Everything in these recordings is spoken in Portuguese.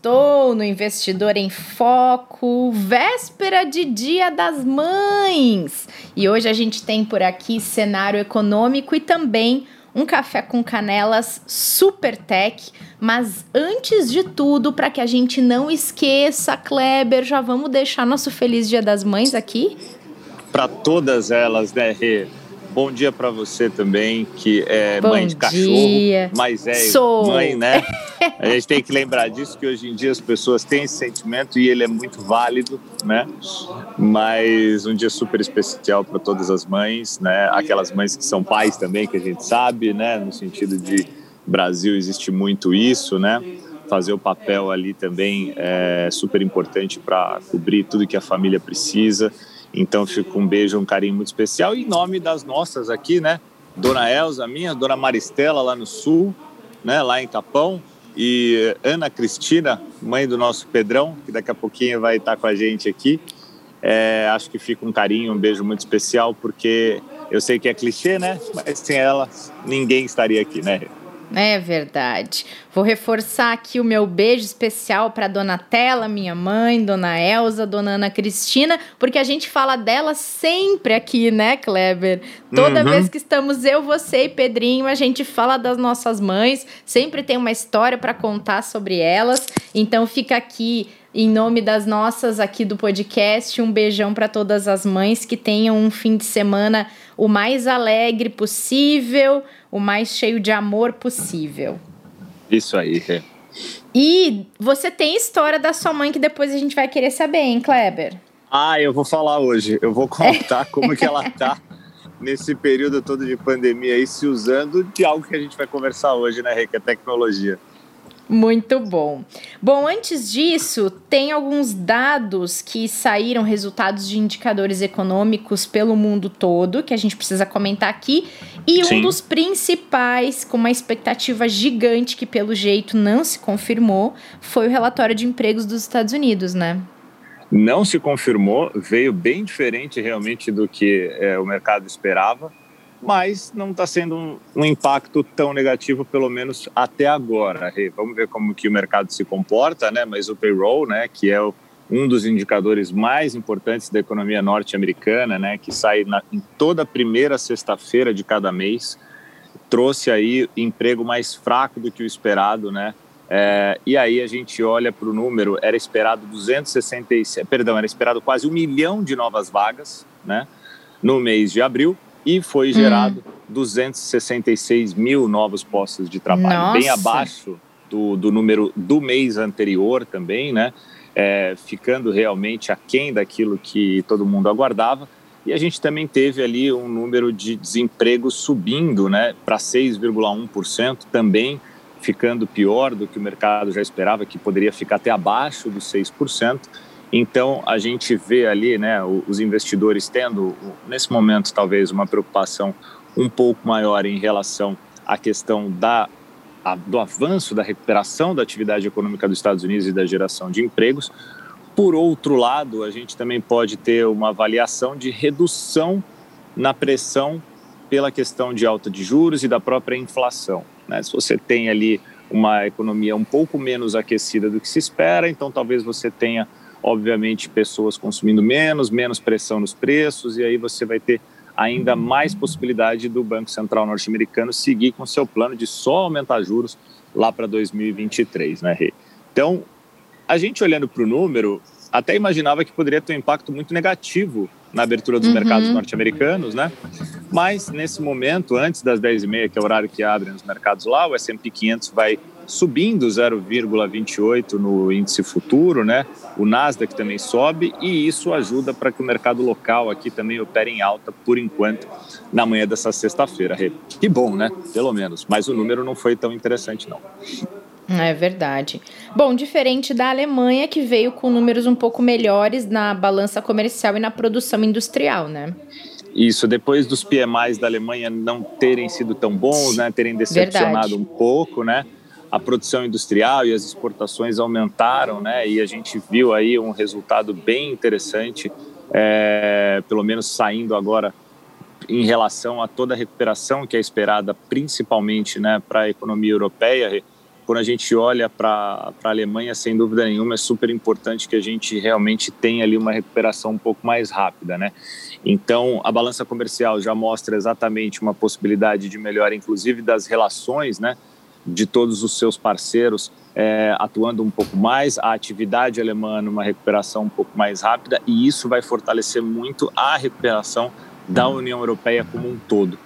Sextou no Investidor em Foco, véspera de Dia das Mães. E hoje a gente tem por aqui cenário econômico e também um café com canelas super tech. Mas antes de tudo, para que a gente não esqueça, Kleber, já vamos deixar nosso Feliz Dia das Mães aqui? Para todas elas, né, Rê? Bom dia para você também, que é Bom mãe de cachorro, dia. mas é Sou. mãe, né? A gente tem que lembrar disso, que hoje em dia as pessoas têm esse sentimento e ele é muito válido, né? Mas um dia super especial para todas as mães, né? Aquelas mães que são pais também, que a gente sabe, né? No sentido de Brasil existe muito isso, né? Fazer o papel ali também é super importante para cobrir tudo que a família precisa. Então fica um beijo, um carinho muito especial. Em nome das nossas aqui, né? Dona Elza, minha, Dona Maristela lá no sul, né? Lá em Capão. E Ana Cristina, mãe do nosso Pedrão, que daqui a pouquinho vai estar com a gente aqui. É, acho que fica um carinho, um beijo muito especial, porque eu sei que é clichê, né? Mas sem ela, ninguém estaria aqui, né? É verdade. Vou reforçar aqui o meu beijo especial para Dona Tela, minha mãe, Dona Elza, Dona Ana Cristina, porque a gente fala delas sempre aqui, né, Kleber? Toda Uhum. vez que estamos eu, você e Pedrinho, a gente fala das nossas mães, sempre tem uma história para contar sobre elas. Então fica aqui em nome das nossas aqui do podcast, um beijão para todas as mães que tenham um fim de semana o mais alegre possível, o mais cheio de amor possível. Isso aí, Rê. E você tem história da sua mãe que depois a gente vai querer saber, hein, Kleber? Ah, eu vou falar hoje. Eu vou contar como que ela tá nesse período todo de pandemia aí, se usando de algo que a gente vai conversar hoje, né, Rê? Que é tecnologia. Muito bom. Bom, antes disso, tem alguns dados que saíram, resultados de indicadores econômicos pelo mundo todo, que a gente precisa comentar aqui. E um Sim. dos principais, com uma expectativa gigante que pelo jeito não se confirmou, foi o relatório de empregos dos Estados Unidos, né? Não se confirmou, veio bem diferente realmente do que é, o mercado esperava, mas não está sendo um, um impacto tão negativo, pelo menos até agora. Rê. Vamos ver como que o mercado se comporta, né? Mas o payroll, né, que é o, um dos indicadores mais importantes da economia norte-americana, né, que sai na, em toda primeira sexta-feira de cada mês, trouxe aí emprego mais fraco do que o esperado, né? É, e aí a gente olha para o número, era esperado 267, perdão, era esperado quase um milhão de novas vagas, né? No mês de abril e foi gerado 266 mil novos postos de trabalho, bem Nossa. abaixo do, do número do mês anterior também, né? É, ficando realmente aquém daquilo que todo mundo aguardava. E a gente também teve ali um número de desemprego subindo né, para 6,1%, também ficando pior do que o mercado já esperava, que poderia ficar até abaixo dos 6%. Então, a gente vê ali né, os investidores tendo, nesse momento, talvez uma preocupação um pouco maior em relação à questão da, a- do avanço da recuperação da atividade econômica dos Estados Unidos e da geração de empregos. Por outro lado, a gente também pode ter uma avaliação de redução na pressão pela questão de alta de juros e da própria inflação. né? Se você tem ali uma economia um pouco menos aquecida do que se espera, então talvez você tenha, obviamente, pessoas consumindo menos, menos pressão nos preços, e aí você vai ter ainda mais possibilidade do Banco Central norte-americano seguir com seu plano de só aumentar juros lá para 2023, né, Rê? Então, a gente olhando para o número, até imaginava que poderia ter um impacto muito negativo na abertura dos Uhum. mercados norte-americanos, né? Mas nesse momento, antes das 10h30, que é o horário que abrem os mercados lá, o S&P 500 vai subindo 0,28 no índice futuro, né? O Nasdaq também sobe e isso ajuda para que o mercado local aqui também opere em alta por enquanto na manhã dessa sexta-feira. Que bom, né? Pelo menos. Mas o número não foi tão interessante não. É verdade. Bom, diferente da Alemanha, que veio com números um pouco melhores na balança comercial e na produção industrial, né? Isso, depois dos PMIs da Alemanha não terem sido tão bons, né, terem decepcionado Verdade. um pouco, né, a produção industrial e as exportações aumentaram, né, e a gente viu aí um resultado bem interessante, é, pelo menos saindo agora em relação a toda a recuperação que é esperada, principalmente, né, para a economia europeia quando a gente olha para a Alemanha, sem dúvida nenhuma, é super importante que a gente realmente tenha ali uma recuperação um pouco mais rápida, né? Então, a balança comercial já mostra exatamente uma possibilidade de melhora, inclusive das relações, né? De todos os seus parceiros é, atuando um pouco mais, a atividade alemã numa recuperação um pouco mais rápida, e isso vai fortalecer muito a recuperação da União Europeia como um todo.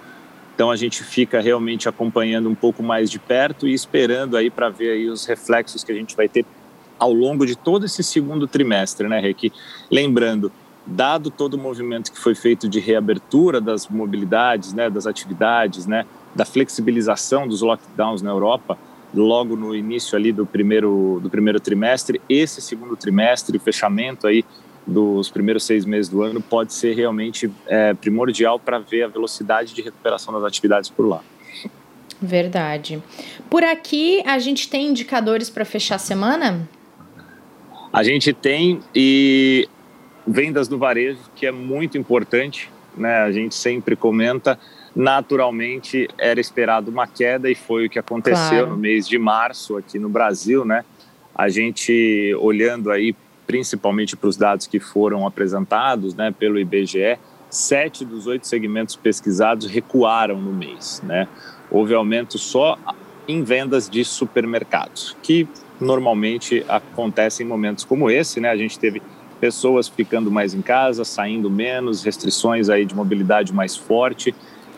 Então a gente fica realmente acompanhando um pouco mais de perto e esperando aí para ver aí os reflexos que a gente vai ter ao longo de todo esse segundo trimestre, né, Rick? Lembrando, dado todo o movimento que foi feito de reabertura das mobilidades, né, das atividades, né, da flexibilização dos lockdowns na Europa, logo no início ali do primeiro do primeiro trimestre, esse segundo trimestre, o fechamento aí dos primeiros seis meses do ano pode ser realmente é, primordial para ver a velocidade de recuperação das atividades por lá. Verdade. Por aqui, a gente tem indicadores para fechar a semana? A gente tem e vendas do varejo, que é muito importante, né? A gente sempre comenta. Naturalmente, era esperado uma queda e foi o que aconteceu claro. no mês de março aqui no Brasil, né? A gente olhando aí principalmente para os dados que foram apresentados né, pelo IBGE, sete dos oito segmentos pesquisados recuaram no mês. Né? Houve aumento só em vendas de supermercados, que normalmente acontece em momentos como esse. Né? A gente teve pessoas ficando mais em casa, saindo menos, restrições aí de mobilidade mais forte.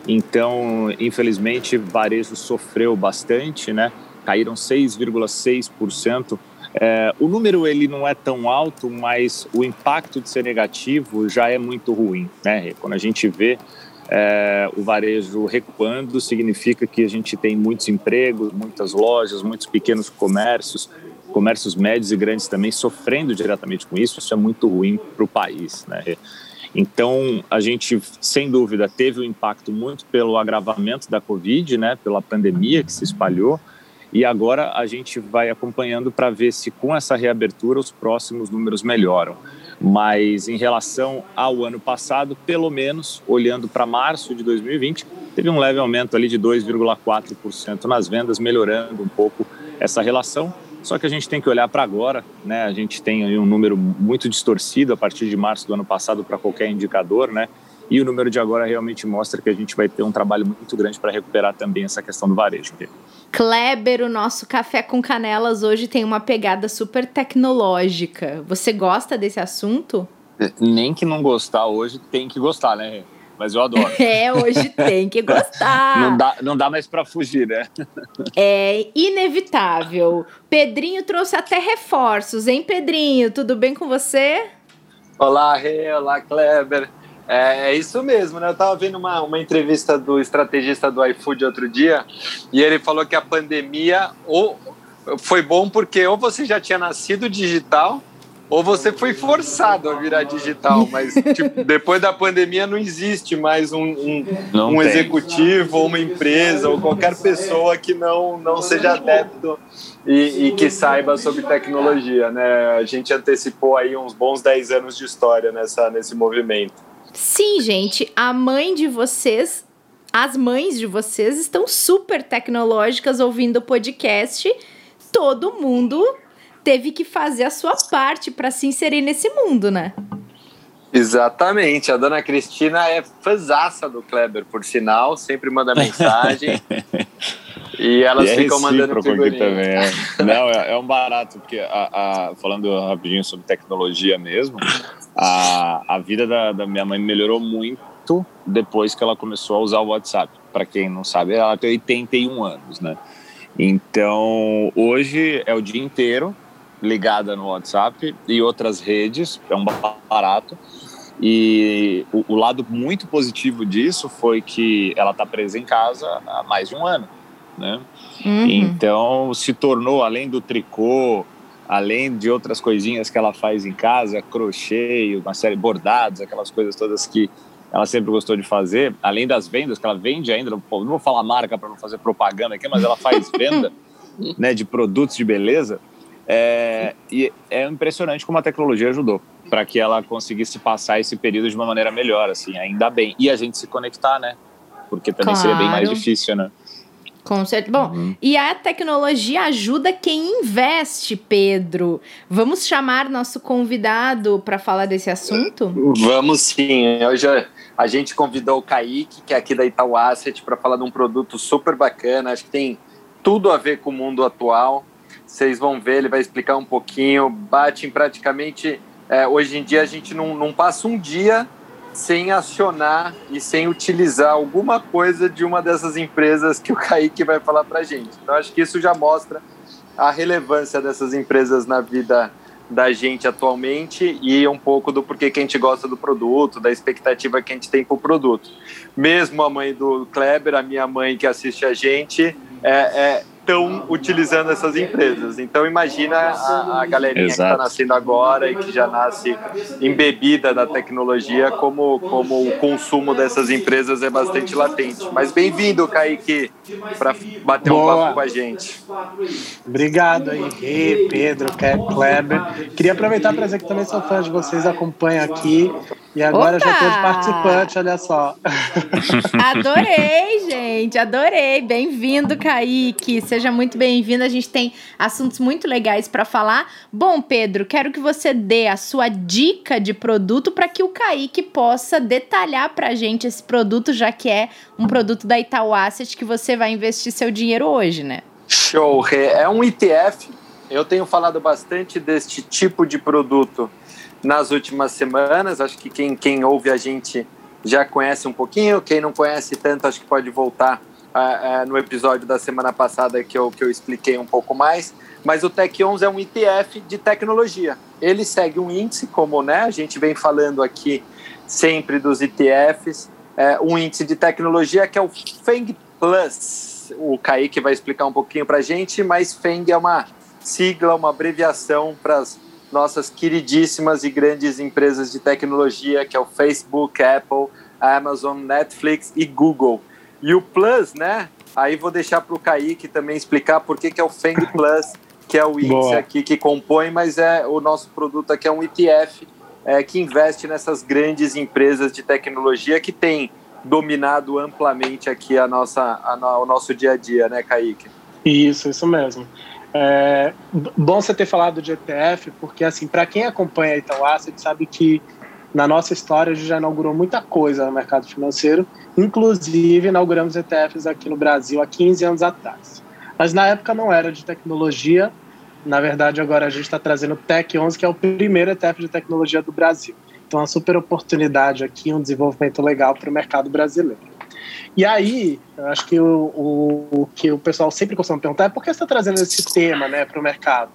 Então, infelizmente, varejo sofreu bastante, né? Caíram 6,6% é, o número ele não é tão alto, mas o impacto de ser negativo já é muito ruim. Né? Quando a gente vê é, o varejo recuando, significa que a gente tem muitos empregos, muitas lojas, muitos pequenos comércios, comércios médios e grandes também sofrendo diretamente com isso. Isso é muito ruim para o país. Né? Então, a gente, sem dúvida, teve um impacto muito pelo agravamento da Covid, né? pela pandemia que se espalhou, e agora a gente vai acompanhando para ver se com essa reabertura os próximos números melhoram. Mas em relação ao ano passado, pelo menos olhando para março de 2020, teve um leve aumento ali de 2,4% nas vendas, melhorando um pouco essa relação. Só que a gente tem que olhar para agora, né? A gente tem aí um número muito distorcido a partir de março do ano passado para qualquer indicador, né? E o número de agora realmente mostra que a gente vai ter um trabalho muito grande para recuperar também essa questão do varejo. Kleber, o nosso café com canelas hoje tem uma pegada super tecnológica. Você gosta desse assunto? Nem que não gostar hoje, tem que gostar, né? Mas eu adoro. É, hoje tem que gostar. não, dá, não dá mais para fugir, né? É inevitável. Pedrinho trouxe até reforços, hein, Pedrinho? Tudo bem com você? Olá, Rê. Olá, Kleber. É, é, isso mesmo, né? Eu estava vendo uma, uma entrevista do estrategista do iFood outro dia e ele falou que a pandemia ou foi bom porque ou você já tinha nascido digital ou você foi forçado a virar digital, mas tipo, depois da pandemia não existe mais um, um, um executivo ou uma empresa ou qualquer pessoa que não, não seja adepto e, e, que saiba sobre tecnologia, né? A gente antecipou aí uns bons 10 anos de história nessa, nesse movimento. Sim, gente, a mãe de vocês, as mães de vocês estão super tecnológicas ouvindo o podcast. Todo mundo teve que fazer a sua parte para se inserir nesse mundo, né? Exatamente. A dona Cristina é fãzaça do Kleber, por sinal, sempre manda mensagem. e elas e é ficam mandando figurinha. também. É. Não, é, é, um barato, porque a, a, falando rapidinho sobre tecnologia mesmo, a, a vida da, da minha mãe melhorou muito depois que ela começou a usar o WhatsApp. Para quem não sabe, ela tem 81 anos, né? Então, hoje é o dia inteiro ligada no WhatsApp e outras redes, é um barato. E o, o lado muito positivo disso foi que ela está presa em casa há mais de um ano. né? Uhum. Então se tornou além do tricô, além de outras coisinhas que ela faz em casa, crochê, uma série de bordados, aquelas coisas todas que ela sempre gostou de fazer, além das vendas que ela vende ainda, não vou falar marca para não fazer propaganda aqui, mas ela faz venda né, de produtos de beleza. É, e é impressionante como a tecnologia ajudou para que ela conseguisse passar esse período de uma maneira melhor, assim, ainda bem. E a gente se conectar, né? Porque também claro. seria bem mais difícil, né? Com certeza. Bom, uhum. e a tecnologia ajuda quem investe, Pedro. Vamos chamar nosso convidado para falar desse assunto? Vamos sim. Hoje a gente convidou o Kaique, que é aqui da Itaú Asset, para falar de um produto super bacana. Acho que tem tudo a ver com o mundo atual. Vocês vão ver, ele vai explicar um pouquinho. Bate em praticamente. É, hoje em dia a gente não, não passa um dia sem acionar e sem utilizar alguma coisa de uma dessas empresas que o Kaique vai falar para gente. Então, acho que isso já mostra a relevância dessas empresas na vida da gente atualmente e um pouco do porquê que a gente gosta do produto, da expectativa que a gente tem para o produto. Mesmo a mãe do Kleber, a minha mãe que assiste a gente, é, é estão utilizando essas empresas. Então imagina a, a galerinha Exato. que está nascendo agora e que já nasce embebida da tecnologia, como, como o consumo dessas empresas é bastante latente. Mas bem-vindo, Kaique, para bater Boa. um papo com a gente. Obrigado, Henrique, Pedro, Kleber. Queria aproveitar para dizer que também sou fã de vocês, acompanho aqui e agora Opa! já estou de participante, olha só. Adorei, gente, adorei. Bem-vindo, Kaique. Seja muito bem-vindo. A gente tem assuntos muito legais para falar. Bom, Pedro, quero que você dê a sua dica de produto para que o Kaique possa detalhar para a gente esse produto, já que é um produto da Itaú Asset que você vai investir seu dinheiro hoje, né? Show, É um ETF. Eu tenho falado bastante deste tipo de produto nas últimas semanas. Acho que quem, quem ouve a gente já conhece um pouquinho, quem não conhece tanto, acho que pode voltar uh, uh, no episódio da semana passada que eu, que eu expliquei um pouco mais. Mas o Tech 11 é um ETF de tecnologia. Ele segue um índice, como né, a gente vem falando aqui sempre dos ETFs, é, um índice de tecnologia que é o FENG Plus. O Kaique vai explicar um pouquinho para a gente, mas FENG é uma sigla, uma abreviação para as nossas queridíssimas e grandes empresas de tecnologia, que é o Facebook, Apple, Amazon, Netflix e Google. E o Plus, né? Aí vou deixar para o Kaique também explicar por que, que é o Feng Plus, que é o índice Boa. aqui que compõe, mas é o nosso produto aqui é um ETF é, que investe nessas grandes empresas de tecnologia que tem dominado amplamente aqui a nossa, a, o nosso dia a dia, né, Kaique? Isso, isso mesmo. É, bom você ter falado de ETF, porque assim, para quem acompanha a Itaú Asset sabe que na nossa história a gente já inaugurou muita coisa no mercado financeiro, inclusive inauguramos ETFs aqui no Brasil há 15 anos atrás. Mas na época não era de tecnologia, na verdade agora a gente está trazendo o Tech 11, que é o primeiro ETF de tecnologia do Brasil. Então, uma super oportunidade aqui, um desenvolvimento legal para o mercado brasileiro. E aí, eu acho que o, o, o, que o pessoal sempre costuma perguntar é por que você está trazendo esse tema né, para o mercado?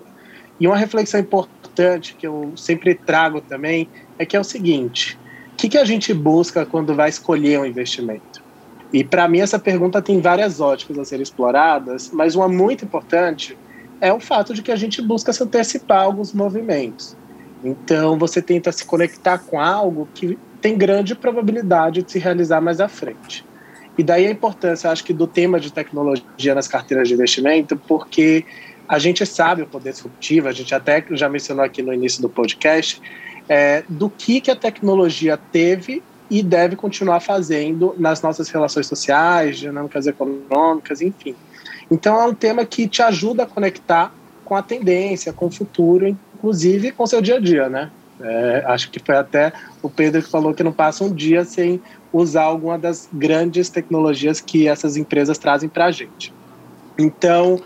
E uma reflexão importante que eu sempre trago também é que é o seguinte: o que, que a gente busca quando vai escolher um investimento? E para mim essa pergunta tem várias óticas a serem exploradas, mas uma muito importante é o fato de que a gente busca se antecipar alguns movimentos. Então você tenta se conectar com algo que tem grande probabilidade de se realizar mais à frente. E daí a importância, acho que, do tema de tecnologia nas carteiras de investimento, porque a gente sabe o poder disruptivo, a gente até já mencionou aqui no início do podcast, é, do que, que a tecnologia teve e deve continuar fazendo nas nossas relações sociais, dinâmicas econômicas, enfim. Então é um tema que te ajuda a conectar com a tendência, com o futuro, inclusive com o seu dia a dia, né? É, acho que foi até o Pedro que falou que não passa um dia sem usar alguma das grandes tecnologias que essas empresas trazem para a gente. Então,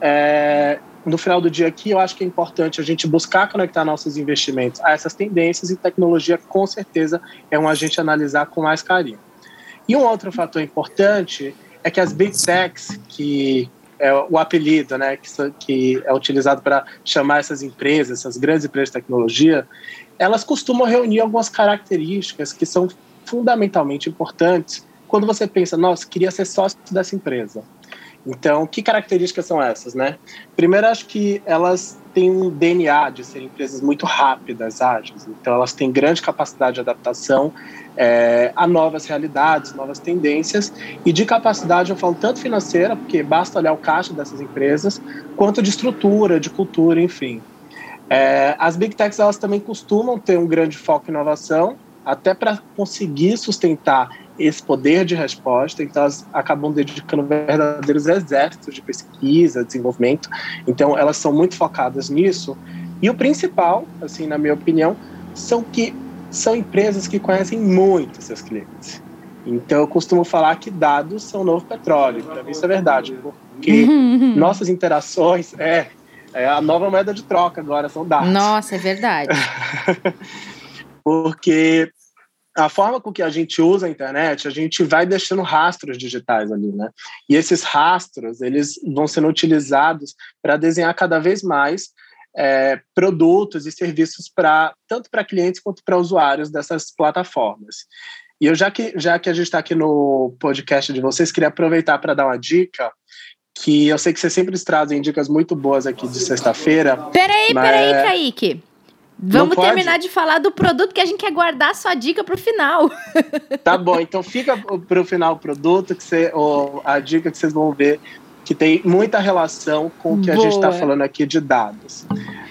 é, no final do dia aqui, eu acho que é importante a gente buscar conectar nossos investimentos a essas tendências e tecnologia, com certeza, é um a analisar com mais carinho. E um outro fator importante é que as big techs, que é o apelido né, que é utilizado para chamar essas empresas, essas grandes empresas de tecnologia, elas costumam reunir algumas características que são fundamentalmente importantes quando você pensa, nossa, queria ser sócio dessa empresa. Então, que características são essas, né? Primeiro, acho que elas têm um DNA de serem empresas muito rápidas, ágeis. Então, elas têm grande capacidade de adaptação é, a novas realidades, novas tendências. E de capacidade, eu falo tanto financeira, porque basta olhar o caixa dessas empresas, quanto de estrutura, de cultura, enfim. É, as big techs elas também costumam ter um grande foco em inovação, até para conseguir sustentar esse poder de resposta, então elas acabam dedicando verdadeiros exércitos de pesquisa, desenvolvimento. Então elas são muito focadas nisso. E o principal, assim, na minha opinião, são que são empresas que conhecem muito seus clientes. Então eu costumo falar que dados são o novo petróleo. Para mim isso é verdade, porque nossas interações é, é a nova moeda de troca agora são dados. Nossa, é verdade. porque a forma com que a gente usa a internet, a gente vai deixando rastros digitais ali, né? E esses rastros, eles vão sendo utilizados para desenhar cada vez mais é, produtos e serviços para tanto para clientes quanto para usuários dessas plataformas. E eu já que já que a gente está aqui no podcast de vocês, queria aproveitar para dar uma dica que eu sei que vocês sempre trazem dicas muito boas aqui de sexta-feira. Peraí, mas... peraí, Kaique. Vamos terminar de falar do produto que a gente quer guardar a sua dica para o final. Tá bom, então fica para o final o produto que você, ou a dica que vocês vão ver que tem muita relação com o que Boa. a gente está falando aqui de dados.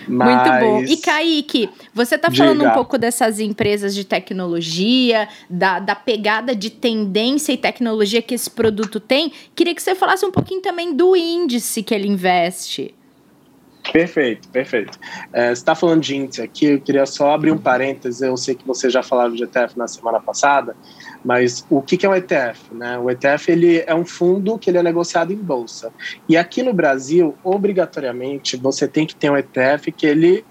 Mas... Muito bom. E Kaique, você está falando um pouco dessas empresas de tecnologia, da, da pegada de tendência e tecnologia que esse produto tem. Queria que você falasse um pouquinho também do índice que ele investe. Perfeito, perfeito. É, você está falando de índice aqui, eu queria só abrir um parênteses. Eu sei que você já falava de ETF na semana passada, mas o que, que é um ETF? Né? O ETF ele é um fundo que ele é negociado em bolsa. E aqui no Brasil, obrigatoriamente, você tem que ter um ETF que ele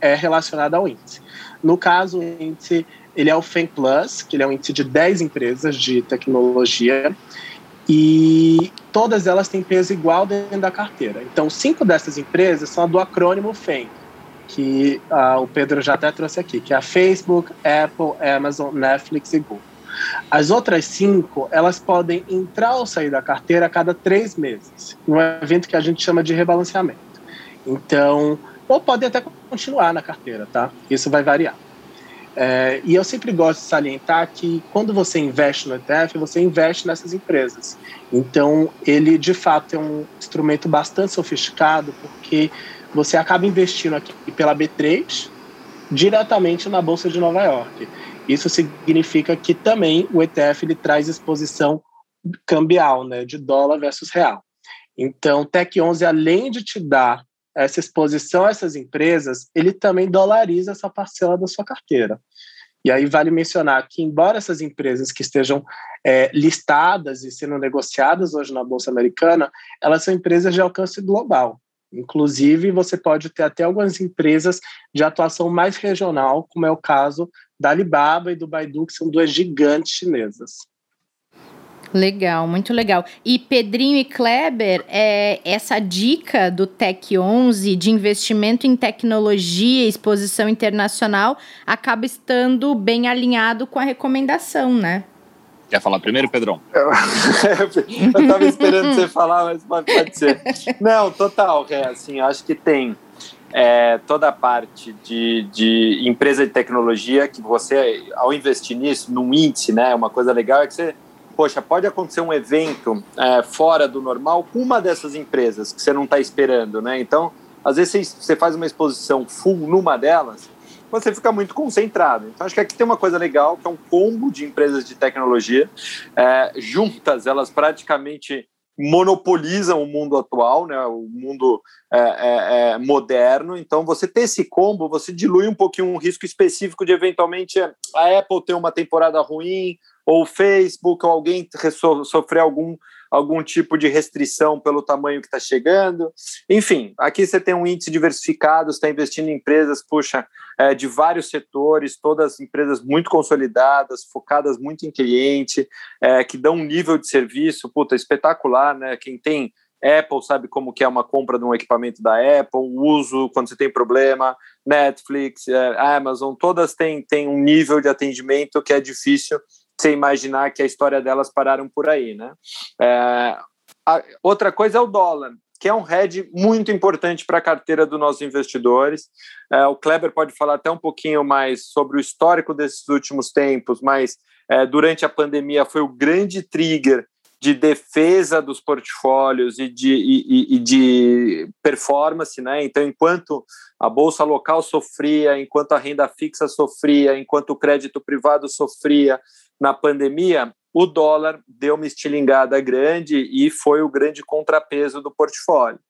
é relacionado ao índice. No caso, o índice ele é o FEM Plus, que ele é um índice de 10 empresas de tecnologia e todas elas têm peso igual dentro da carteira. Então, cinco dessas empresas são do acrônimo FEM, que uh, o Pedro já até trouxe aqui, que é a Facebook, Apple, Amazon, Netflix e Google. As outras cinco, elas podem entrar ou sair da carteira a cada três meses, num evento que a gente chama de rebalanceamento. Então, ou podem até continuar na carteira, tá? Isso vai variar. É, e eu sempre gosto de salientar que quando você investe no ETF, você investe nessas empresas. Então, ele de fato é um instrumento bastante sofisticado, porque você acaba investindo aqui pela B3 diretamente na Bolsa de Nova York. Isso significa que também o ETF ele traz exposição cambial, né, de dólar versus real. Então, Tech 11, além de te dar essa exposição a essas empresas, ele também dolariza essa parcela da sua carteira. E aí vale mencionar que, embora essas empresas que estejam é, listadas e sendo negociadas hoje na Bolsa Americana, elas são empresas de alcance global. Inclusive, você pode ter até algumas empresas de atuação mais regional, como é o caso da Alibaba e do Baidu, que são duas gigantes chinesas. Legal, muito legal. E Pedrinho e Kleber, é, essa dica do Tech 11 de investimento em tecnologia e exposição internacional acaba estando bem alinhado com a recomendação, né? Quer falar primeiro, Pedrão? Eu, estava esperando você falar, mas pode ser. Não, total, é assim, acho que tem é, toda a parte de, de empresa de tecnologia que você, ao investir nisso, num índice, né, uma coisa legal é que você poxa, pode acontecer um evento é, fora do normal com uma dessas empresas que você não está esperando, né? Então, às vezes você faz uma exposição full numa delas, você fica muito concentrado. Então, acho que aqui tem uma coisa legal, que é um combo de empresas de tecnologia. É, juntas, elas praticamente monopolizam o mundo atual, né, o mundo é, é, é moderno. Então, você ter esse combo, você dilui um pouquinho um risco específico de eventualmente a Apple ter uma temporada ruim, ou o Facebook, ou alguém sofrer algum, algum tipo de restrição pelo tamanho que está chegando. Enfim, aqui você tem um índice diversificado, está investindo em empresas, puxa, é, de vários setores, todas empresas muito consolidadas, focadas muito em cliente, é, que dão um nível de serviço, puta, espetacular, né? Quem tem Apple sabe como que é uma compra de um equipamento da Apple, o uso quando você tem problema, Netflix, é, Amazon, todas têm, têm um nível de atendimento que é difícil você imaginar que a história delas pararam por aí, né? É, a, outra coisa é o dólar, que é um hedge muito importante para a carteira dos nossos investidores. É, o Kleber pode falar até um pouquinho mais sobre o histórico desses últimos tempos, mas é, durante a pandemia foi o grande trigger de defesa dos portfólios e de, e, e de performance, né? Então, enquanto a bolsa local sofria, enquanto a renda fixa sofria, enquanto o crédito privado sofria na pandemia, o dólar deu uma estilingada grande e foi o grande contrapeso do portfólio.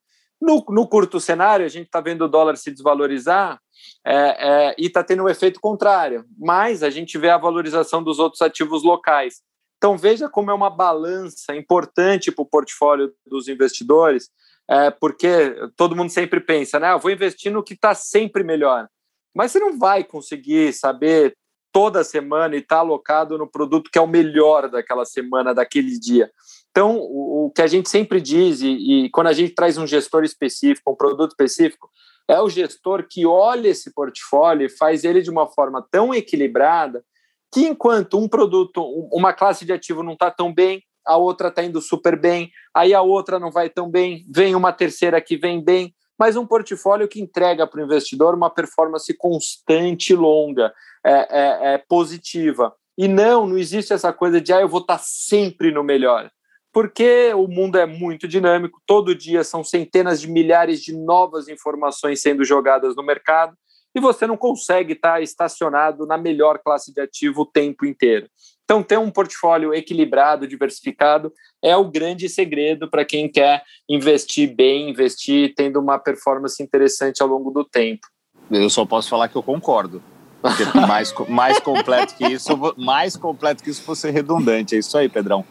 No, no curto cenário, a gente está vendo o dólar se desvalorizar é, é, e está tendo um efeito contrário, mas a gente vê a valorização dos outros ativos locais. Então, veja como é uma balança importante para o portfólio dos investidores, é, porque todo mundo sempre pensa, né? Eu ah, vou investir no que está sempre melhor. Mas você não vai conseguir saber toda semana e estar tá alocado no produto que é o melhor daquela semana, daquele dia. Então, o, o que a gente sempre diz, e, e, quando a gente traz um gestor específico, um produto específico, é o gestor que olha esse portfólio e faz ele de uma forma tão equilibrada que enquanto um produto, uma classe de ativo não está tão bem, a outra está indo super bem, aí a outra não vai tão bem, vem uma terceira que vem bem, mas um portfólio que entrega para o investidor uma performance constante longa, é, é, é, positiva. E não, não existe essa coisa de ah, eu vou estar tá sempre no melhor. Porque o mundo é muito dinâmico, todo dia são centenas de milhares de novas informações sendo jogadas no mercado, e você não consegue estar estacionado na melhor classe de ativo o tempo inteiro. Então, ter um portfólio equilibrado, diversificado, é o grande segredo para quem quer investir bem, investir tendo uma performance interessante ao longo do tempo. Eu só posso falar que eu concordo. Porque mais, mais completo que isso, mais completo que isso fosse redundante. É isso aí, Pedrão.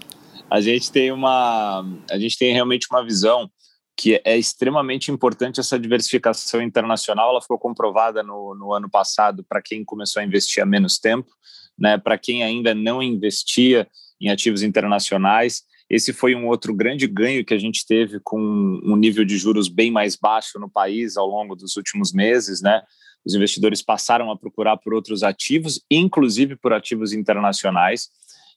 A gente tem uma, a gente tem realmente uma visão que é extremamente importante essa diversificação internacional. Ela ficou comprovada no, no ano passado para quem começou a investir há menos tempo, né? Para quem ainda não investia em ativos internacionais. Esse foi um outro grande ganho que a gente teve com um nível de juros bem mais baixo no país ao longo dos últimos meses, né? Os investidores passaram a procurar por outros ativos, inclusive por ativos internacionais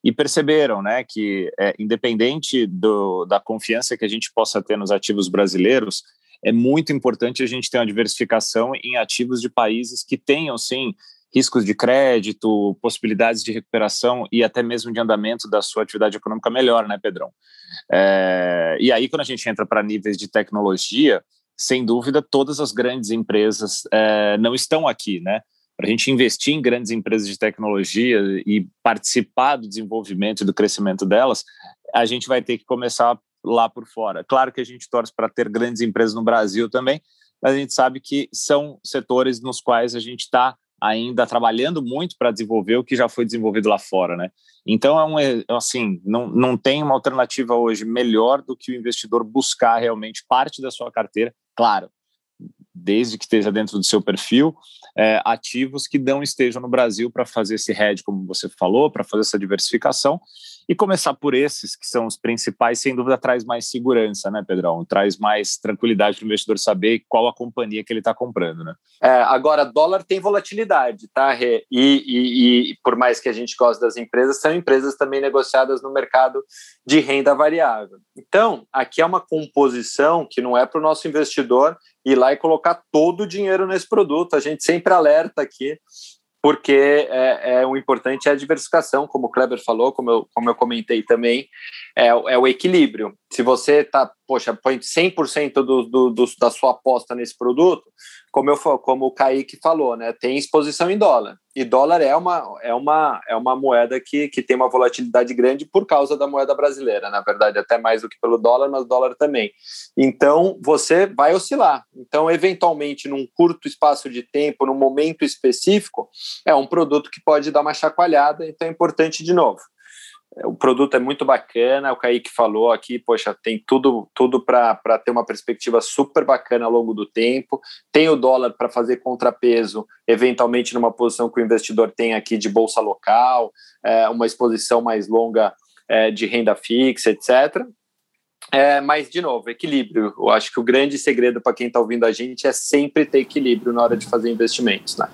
e perceberam né, que, é, independente do, da confiança que a gente possa ter nos ativos brasileiros, é muito importante a gente ter uma diversificação em ativos de países que tenham, sim, riscos de crédito, possibilidades de recuperação e até mesmo de andamento da sua atividade econômica melhor, né, Pedrão? É, e aí, quando a gente entra para níveis de tecnologia, sem dúvida, todas as grandes empresas é, não estão aqui, né? Para a gente investir em grandes empresas de tecnologia e participar do desenvolvimento e do crescimento delas, a gente vai ter que começar lá por fora. Claro que a gente torce para ter grandes empresas no Brasil também, mas a gente sabe que são setores nos quais a gente está ainda trabalhando muito para desenvolver o que já foi desenvolvido lá fora, né? Então é um é, assim, não, não tem uma alternativa hoje melhor do que o investidor buscar realmente parte da sua carteira, claro, desde que esteja dentro do seu perfil, é, ativos que não estejam no Brasil para fazer esse hedge, como você falou, para fazer essa diversificação. E começar por esses, que são os principais, sem dúvida traz mais segurança, né, Pedrão? Traz mais tranquilidade para o investidor saber qual a companhia que ele está comprando, né? É, agora, dólar tem volatilidade, tá, Rê? E, e, e, por mais que a gente goste das empresas, são empresas também negociadas no mercado de renda variável. Então, aqui é uma composição que não é para o nosso investidor ir lá e colocar todo o dinheiro nesse produto. A gente sempre alerta aqui, porque é, é o importante é a diversificação, como o Kleber falou, como eu, como eu comentei também, é, é o equilíbrio. Se você tá, poxa, põe 100% do, do, do, da sua aposta nesse produto, como, eu, como o Kaique falou, né, tem exposição em dólar. E dólar é uma, é uma, é uma moeda que, que tem uma volatilidade grande por causa da moeda brasileira, na verdade, até mais do que pelo dólar, mas dólar também. Então, você vai oscilar. Então, eventualmente, num curto espaço de tempo, num momento específico, é um produto que pode dar uma chacoalhada, então é importante de novo o produto é muito bacana, o Kaique falou aqui, poxa, tem tudo, tudo para ter uma perspectiva super bacana ao longo do tempo, tem o dólar para fazer contrapeso, eventualmente numa posição que o investidor tem aqui de bolsa local, é, uma exposição mais longa é, de renda fixa, etc. É, mas, de novo, equilíbrio. Eu acho que o grande segredo para quem está ouvindo a gente é sempre ter equilíbrio na hora de fazer investimentos, né?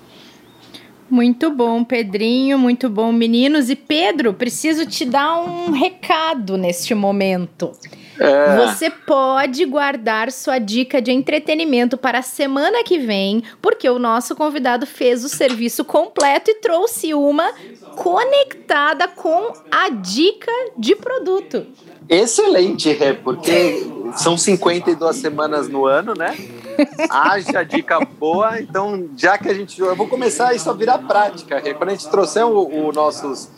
Muito bom, Pedrinho, muito bom, meninos. E Pedro, preciso te dar um recado neste momento. É. Você pode guardar sua dica de entretenimento para a semana que vem, porque o nosso convidado fez o serviço completo e trouxe uma conectada com a dica de produto. Excelente, porque são 52 semanas no ano, né? Haja dica boa, então já que a gente. Eu vou começar isso a virar prática. Quando a gente trouxer o, o nossos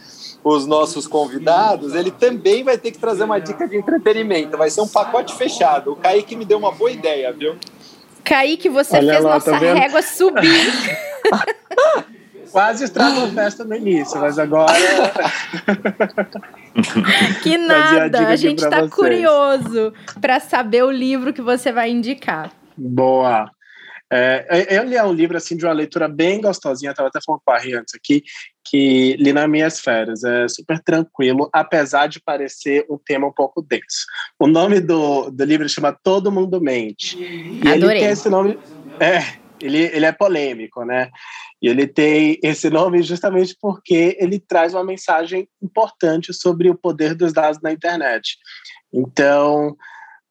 os nossos convidados, ele também vai ter que trazer uma dica de entretenimento. Vai ser um pacote fechado. O Kaique me deu uma boa ideia, viu? Kaique, você Olha fez lá, nossa tá régua subir. Quase estragou a festa no início, mas agora. que nada! A, a gente está curioso para saber o livro que você vai indicar. Boa! É, ele é um livro assim de uma leitura bem gostosinha, estava até falando com a Ri antes aqui, que li nas minhas férias. É super tranquilo, apesar de parecer um tema um pouco denso. O nome do, do livro chama Todo Mundo Mente. E Adorei. ele tem esse nome. É, ele, ele é polêmico, né? E ele tem esse nome justamente porque ele traz uma mensagem importante sobre o poder dos dados na internet. Então,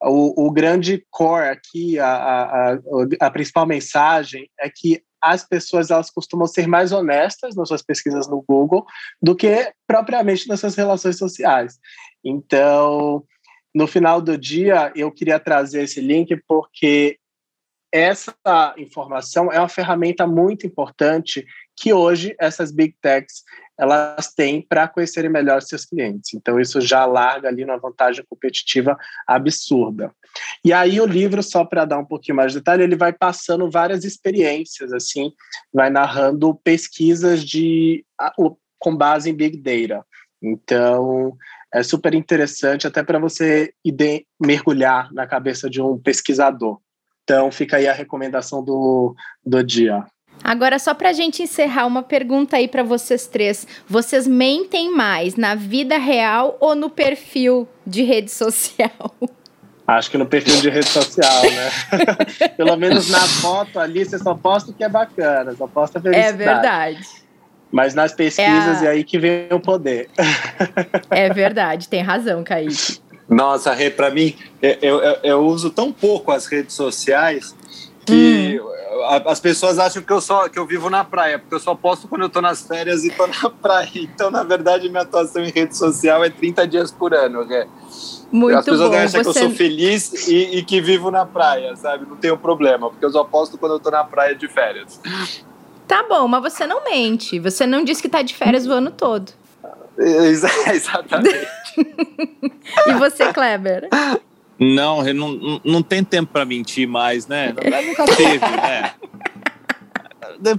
o, o grande core aqui, a, a, a, principal mensagem é que as pessoas elas costumam ser mais honestas nas suas pesquisas no Google do que propriamente nas suas relações sociais. Então, no final do dia, eu queria trazer esse link porque essa informação é uma ferramenta muito importante que hoje essas big techs elas têm para conhecerem melhor seus clientes. Então isso já larga ali uma vantagem competitiva absurda. E aí o livro, só para dar um pouquinho mais de detalhe, ele vai passando várias experiências, assim, vai narrando pesquisas de com base em big data. Então é super interessante até para você mergulhar na cabeça de um pesquisador. Então fica aí a recomendação do, do dia. Agora, só para a gente encerrar, uma pergunta aí para vocês três. Vocês mentem mais na vida real ou no perfil de rede social? Acho que no perfil de rede social, né? Pelo menos na foto ali, você só posta o que é bacana, só posta a felicidade. É verdade. Mas nas pesquisas é, a... é aí que vem o poder. É verdade, tem razão, Kaique. Nossa, para mim, eu, eu, eu, uso tão pouco as redes sociais que hum. as pessoas acham que eu só que eu vivo na praia, porque eu só posto quando eu tô nas férias e tô na praia. Então, na verdade, minha atuação em rede social é 30 dias por ano. Né? Muito As pessoas bom. acham Você... que eu sou feliz e, e, que vivo na praia, sabe? Não tenho problema, porque eu só posto quando eu tô na praia de férias. Tá bom, mas você não mente. Você não disse que tá de férias o ano todo. Exatamente. e você, Kleber? Não, não, não tem tempo para mentir mais, né? Nunca teve, né?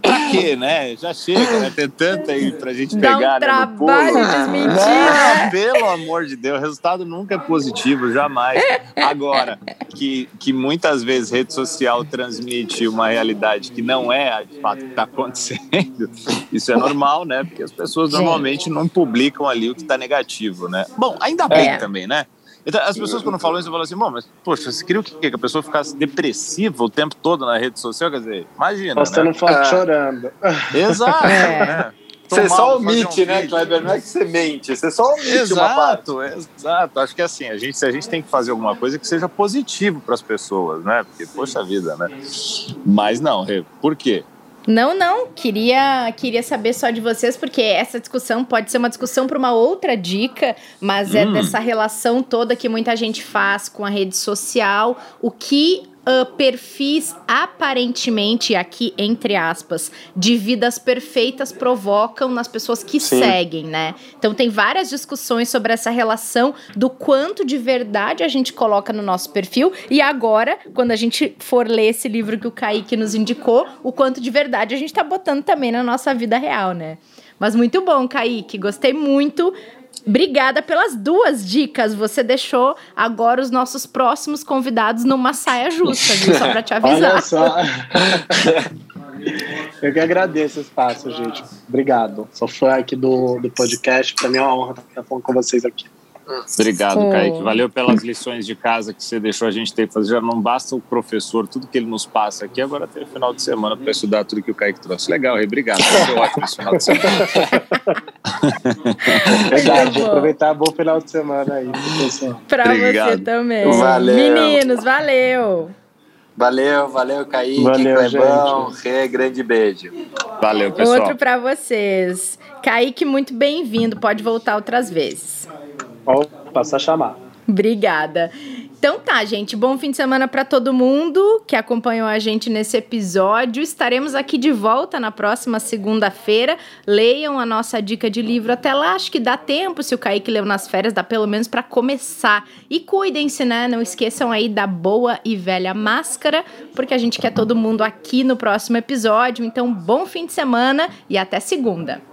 pra quê, né? Já chega, né? Tem tanta aí pra gente Dá pegar. Um né, trabalho né, desmentir. Né? Pelo amor de Deus, o resultado nunca é positivo, jamais. Agora, que, que muitas vezes rede social transmite uma realidade que não é de fato que está acontecendo, isso é normal, né? Porque as pessoas normalmente não publicam ali o que está negativo, né? Bom, ainda bem é. também, né? Então, as pessoas quando falam isso, falam assim, bom, mas, poxa, você queria o quê? Que a pessoa ficasse depressiva o tempo todo na rede social? Quer dizer, imagina, Postando né? foto é. chorando. Exato, é. né? Você só omite, um né, Kleber? Não é que você mente, você só omite exato, uma parte. Exato, acho que assim, a gente, a gente tem que fazer alguma coisa que seja positivo para as pessoas, né? Porque, poxa vida, né? Mas não, por quê? Não, não. Queria, queria saber só de vocês, porque essa discussão pode ser uma discussão para uma outra dica, mas é hum. é dessa relação toda que muita gente faz com a rede social. O que uh, perfis aparentemente, aqui entre aspas, de vidas perfeitas provocam nas pessoas que Sim. seguem, né? Então tem várias discussões sobre essa relação do quanto de verdade a gente coloca no nosso perfil e agora, quando a gente for ler esse livro que o Kaique nos indicou, o quanto de verdade a gente tá botando também na nossa vida real, né? Mas muito bom, Kaique. Gostei muito. Obrigada pelas duas dicas. Você deixou agora os nossos próximos convidados numa saia justa, viu? Só para te avisar. Olha só. Eu que agradeço o espaço, gente. Obrigado. Sou fã aqui do, do podcast. Para mim é uma honra estar falando com vocês aqui. Obrigado, oh. Kaique. Valeu pelas lições de casa que você deixou a gente ter que fazer. Já não basta o professor, tudo que ele nos passa aqui, agora tem o final de semana para estudar tudo que o Kaique trouxe. Legal, Rei. Obrigado. Foi ótimo esse final de semana. Verdade, aproveitar bom final de semana aí, pessoal. Para você também. Valeu. Meninos, valeu. Valeu, valeu, Kaique, valeu, Clebão, Rê, grande beijo. Valeu, pessoal. Outro para vocês. Kaique, muito bem-vindo, pode voltar outras vezes. Passa a chamar. Obrigada. Então tá, gente. Bom fim de semana para todo mundo que acompanhou a gente nesse episódio. Estaremos aqui de volta na próxima segunda-feira. Leiam a nossa dica de livro até lá. Acho que dá tempo, se o Kaique leu nas férias, dá pelo menos para começar. E cuidem-se, né? Não esqueçam aí da boa e velha máscara, porque a gente quer todo mundo aqui no próximo episódio. Então, bom fim de semana e até segunda.